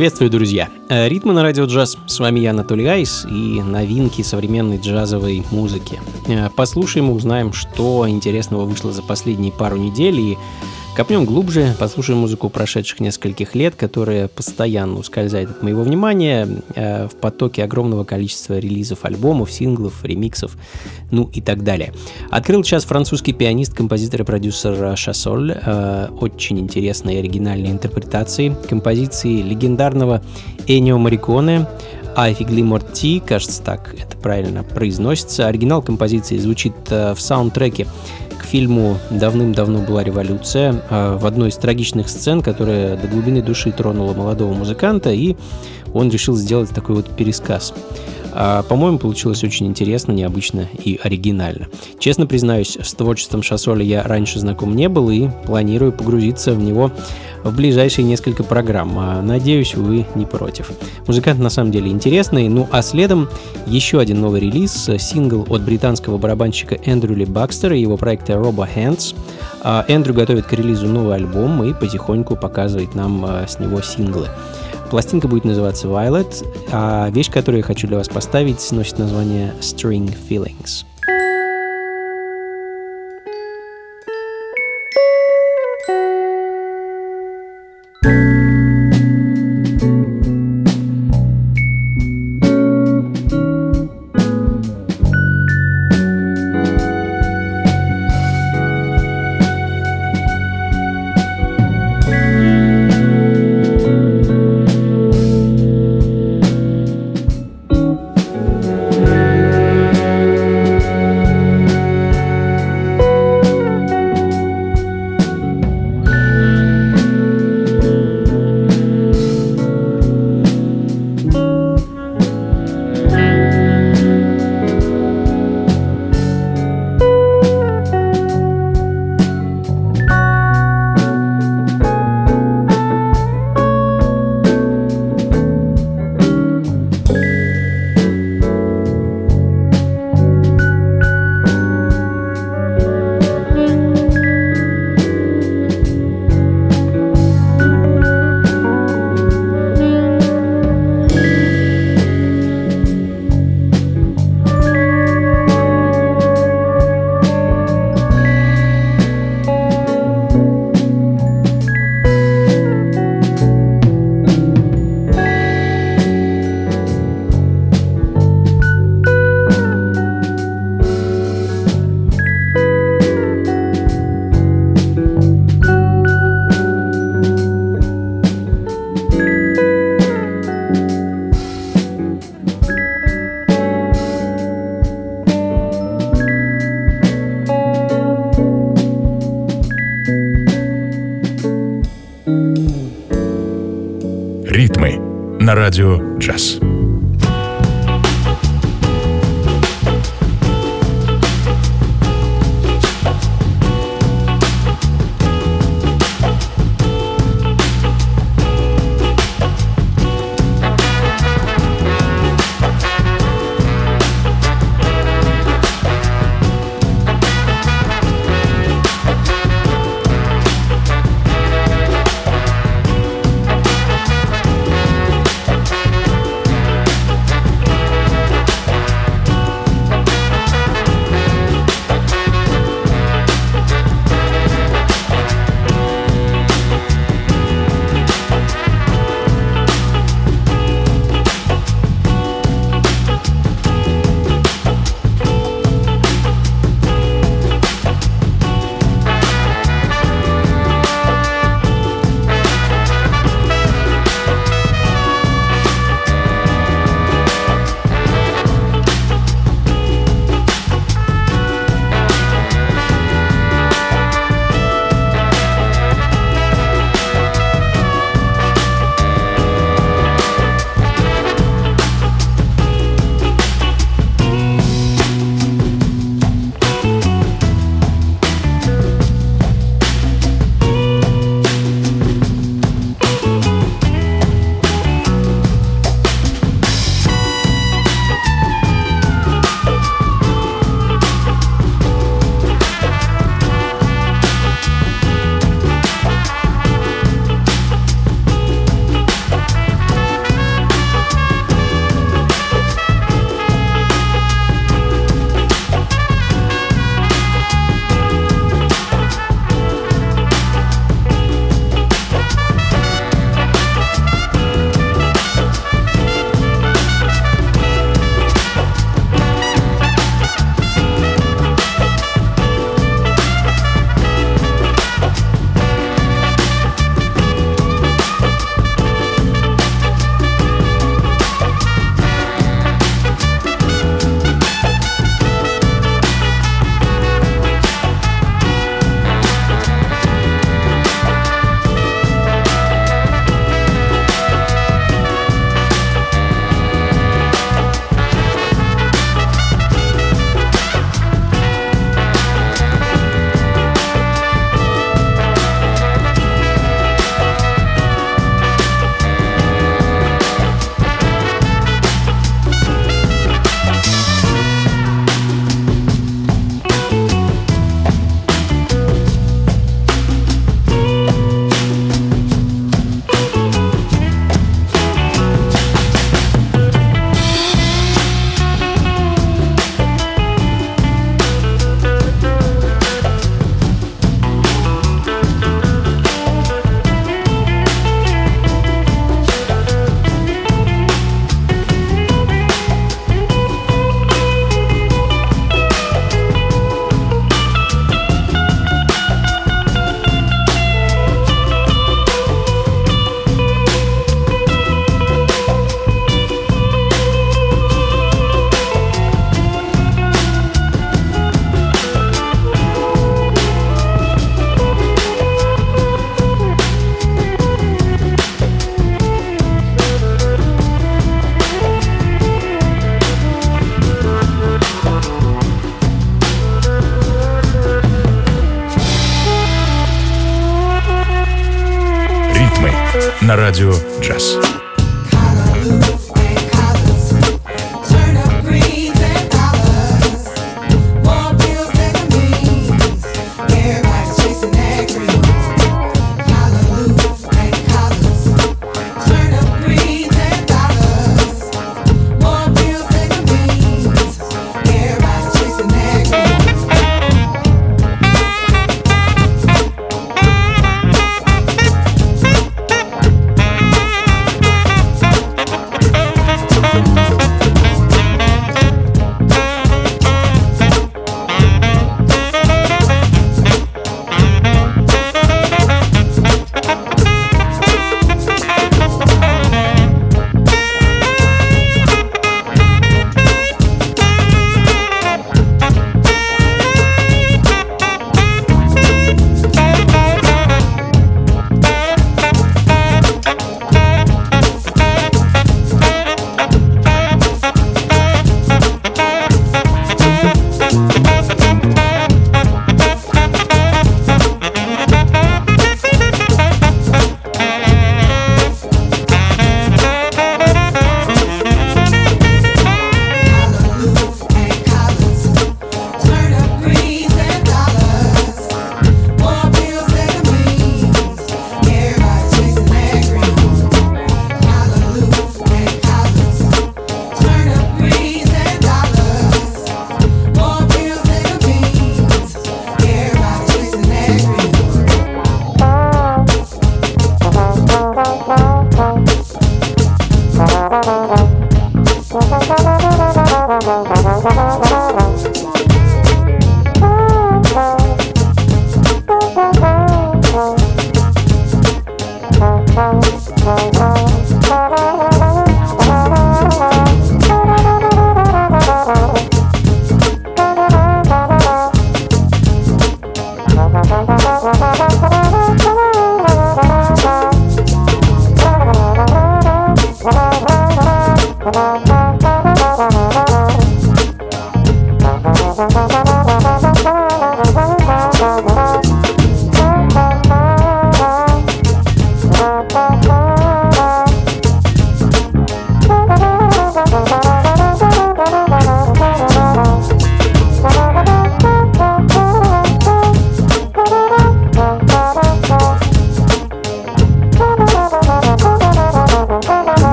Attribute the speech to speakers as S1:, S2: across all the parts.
S1: Приветствую, друзья! Э, Ритмы на радио джаз. С вами я, Анатолий Айс, и новинки современной джазовой музыки. Э, послушаем и узнаем, что интересного вышло за последние пару недель, и Копнем глубже, послушаем музыку прошедших нескольких лет, которая постоянно ускользает от моего внимания э, в потоке огромного количества релизов альбомов, синглов, ремиксов, ну и так далее. Открыл сейчас французский пианист, композитор и продюсер Шассоль. Э, очень интересные и оригинальные интерпретации композиции легендарного Энио Мариконе, Figli Morti, кажется так это правильно произносится. Оригинал композиции звучит э, в саундтреке фильму «Давным-давно была революция» а, в одной из трагичных сцен, которая до глубины души тронула молодого музыканта, и он решил сделать такой вот пересказ. А, по-моему, получилось очень интересно, необычно и оригинально. Честно признаюсь, с творчеством Шассоля я раньше знаком не был и планирую погрузиться в него в ближайшие несколько программ. А, надеюсь, вы не против. Музыкант на самом деле интересный, ну а следом еще один новый релиз, сингл от британского барабанщика Эндрю Ли Бакстера и его проекта Robo Hands. А, Эндрю готовит к релизу новый альбом и потихоньку показывает нам а, с него синглы. Пластинка будет называться Violet, а вещь, которую я хочу для вас поставить, носит название String Feelings.
S2: На радио «Джаз».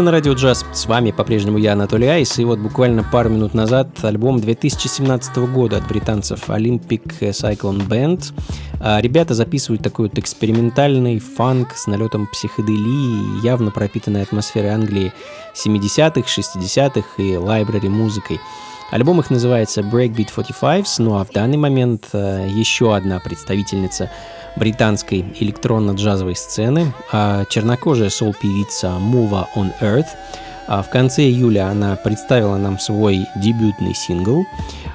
S1: Ритмы на радио джаз. С вами по-прежнему я, Анатолий Айс. И вот буквально пару минут назад альбом 2017 года от британцев Olympic Cyclone Band. А, ребята записывают такой вот экспериментальный фанк с налетом психоделии, явно пропитанной атмосферой Англии 70-х, 60-х и лайбрари музыкой. Альбом их называется Breakbeat 45, ну а в данный момент э, еще одна представительница британской электронно-джазовой сцены, а чернокожая сол-певица Mova on Earth. А в конце июля она представила нам свой дебютный сингл.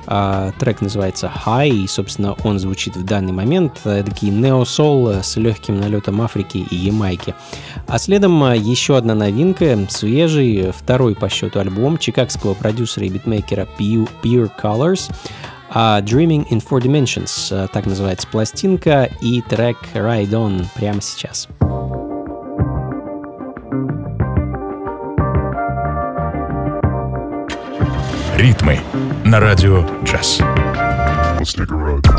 S1: А, трек называется High, и, собственно, он звучит в данный момент. Такие нео-сол с легким налетом Африки и Ямайки. А следом еще одна новинка, свежий, второй по счету альбом чикагского продюсера и битмейкера Pure Colors. А Dreaming in Four Dimensions, так называется пластинка, и трек Ride On прямо сейчас.
S2: Ритмы на радио джаз.
S3: Stick around.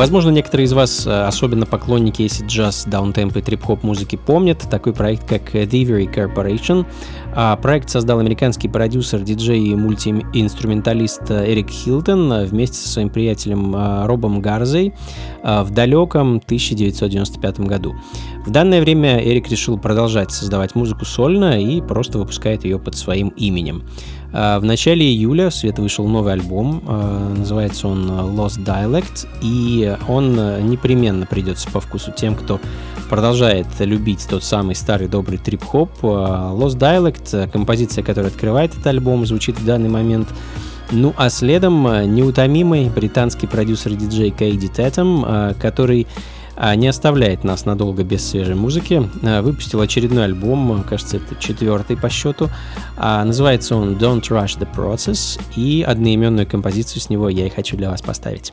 S1: Возможно, некоторые из вас, э, особенно поклонники acid джаз, даунтемп и трип-хоп музыки, помнят такой проект, как Thievery Corporation. А проект создал американский продюсер, диджей и мультиинструменталист Эрик Хилтон э, вместе со своим приятелем э, Робом Гарзей в далеком 1995 году. В данное время Эрик решил продолжать создавать музыку сольно и просто выпускает ее под своим именем. В начале июля в свет вышел новый альбом, называется он Lost Dialect, и он непременно придется по вкусу тем, кто продолжает любить тот самый старый добрый трип-хоп. Lost Dialect, композиция, которая открывает этот альбом, звучит в данный момент ну а следом неутомимый британский продюсер-диджей Кейди Тетем, который а, не оставляет нас надолго без свежей музыки. А, выпустил очередной альбом, кажется, это четвертый по счету. А, называется он Don't Rush the Process, и одноименную композицию с него я и хочу для вас поставить.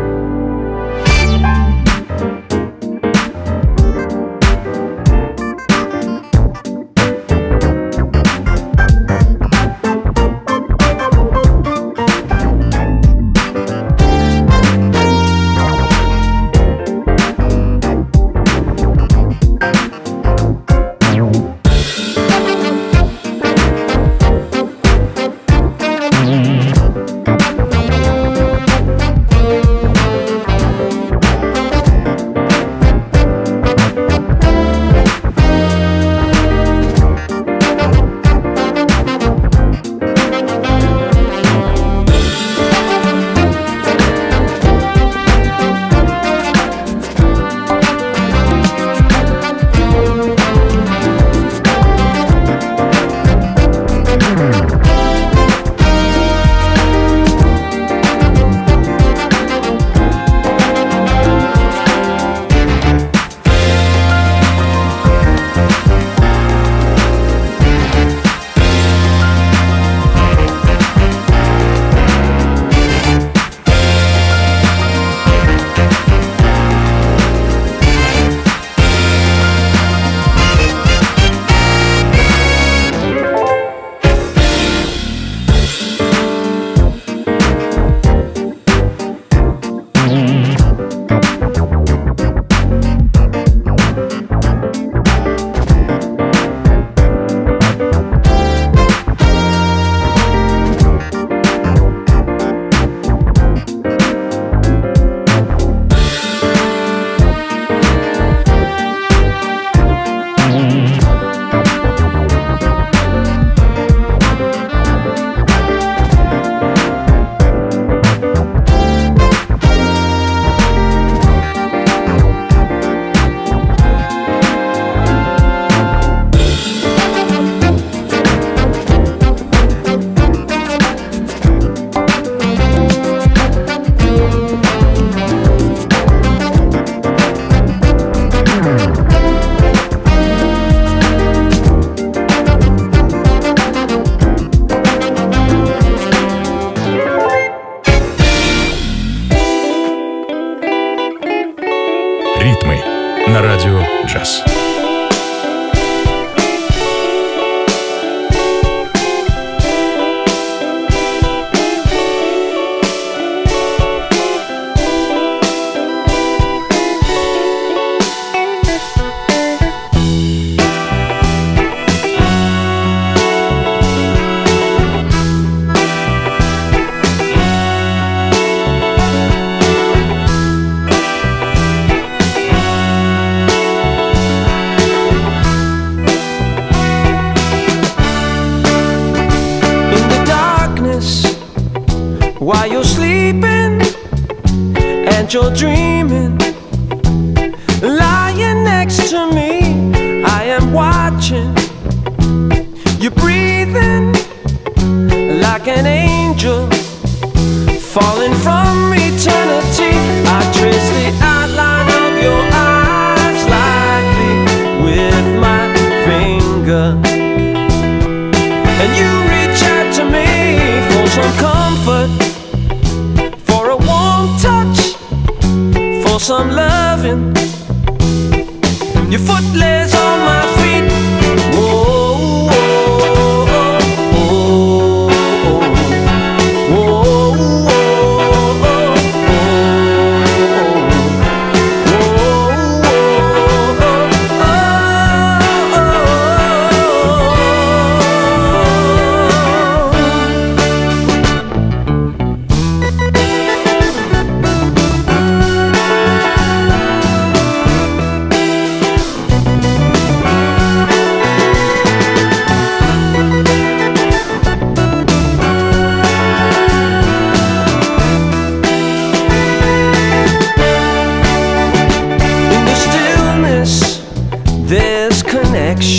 S4: For some loving. Your foot lays on my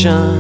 S1: vision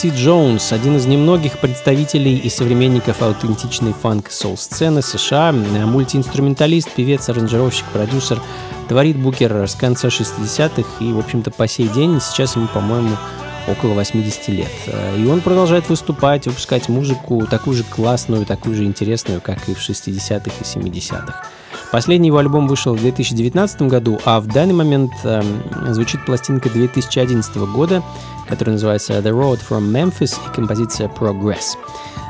S1: Ти Джонс – один из немногих представителей и современников аутентичной фанк-соул-сцены США, э, мультиинструменталист, певец, аранжировщик, продюсер. Творит Букер с конца 60-х и, в общем-то, по сей день, сейчас ему, по-моему, около 80 лет. Э, И он продолжает выступать, выпускать музыку такую же классную, такую же интересную, как и в 60-х и 70-х. Последний его альбом вышел в 2019 году, а в данный момент эм, звучит пластинка 2011 года, которая называется The Road from Memphis и композиция Progress.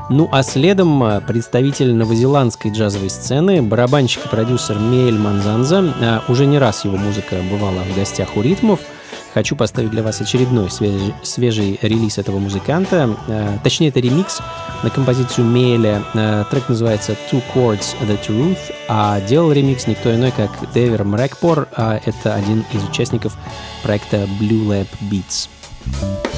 S1: Ну а следом э, представитель новозеландской джазовой сцены, барабанщик и продюсер Мейль Манзанза. Э, Уже не раз его музыка бывала в гостях у ритмов. Хочу поставить для вас очередной свежий, свежий релиз этого музыканта. Э, Точнее, это ремикс на композицию Мейля. Э, Трек называется Two Chords The Truth, а делал ремикс никто иной, как Дэвер Мрэкпор. а Это один из участников проекта Blue Lab Beats.
S5: Thank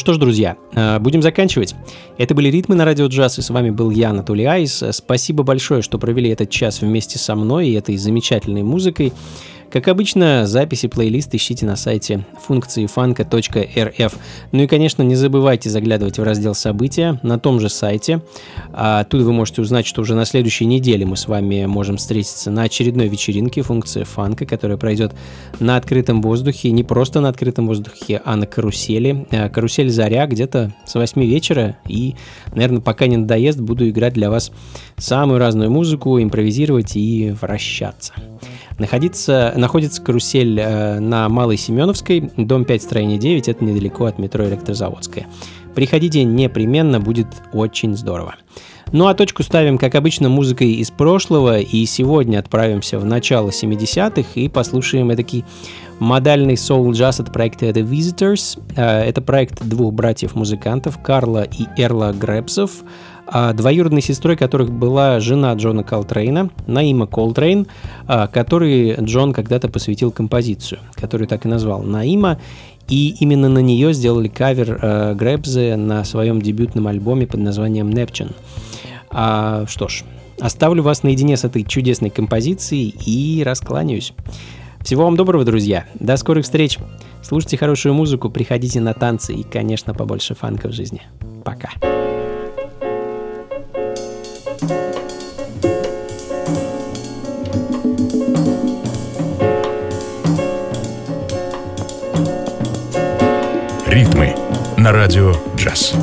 S1: что ж, друзья, э, будем заканчивать. Это были «Ритмы на радио джаз», и с вами был я, Анатолий Айс. Спасибо большое, что провели этот час вместе со мной и этой замечательной музыкой. Как обычно, записи плейлист ищите на сайте функции фанка.рф. Ну и, конечно, не забывайте заглядывать в раздел «События» на том же сайте. А оттуда вы можете узнать, что уже на следующей неделе мы с вами можем встретиться на очередной вечеринке функции фанка, которая пройдет на открытом воздухе. Не просто на открытом воздухе, а на карусели. А, Карусель «Заря» где-то с 8 вечера. И, наверное, пока не надоест, буду играть для вас самую разную музыку, импровизировать и вращаться. Находится, находится карусель э, на Малой Семеновской, дом 5, строение 9, это недалеко от метро Электрозаводская. Приходите непременно, будет очень здорово. Ну а точку ставим, как обычно, музыкой из прошлого, и сегодня отправимся в начало 70-х и послушаем такой модальный соул-джаз от проекта The Visitors. Э, Это проект двух братьев-музыкантов, Карла и Эрла Граббсов, а двоюродной сестрой которых была жена Джона Колтрейна, Наима Колтрейн, а, которой Джон когда-то посвятил композицию, которую так и назвал Наима. И именно на нее сделали кавер э, на своем дебютном альбоме под названием Neptune. А, что ж, оставлю вас наедине с этой чудесной композицией и раскланяюсь. Всего вам доброго, друзья. До скорых встреч. Слушайте хорошую музыку, приходите на танцы и, конечно, побольше фанка в жизни. Пока.
S2: Ритмы на радио джаз.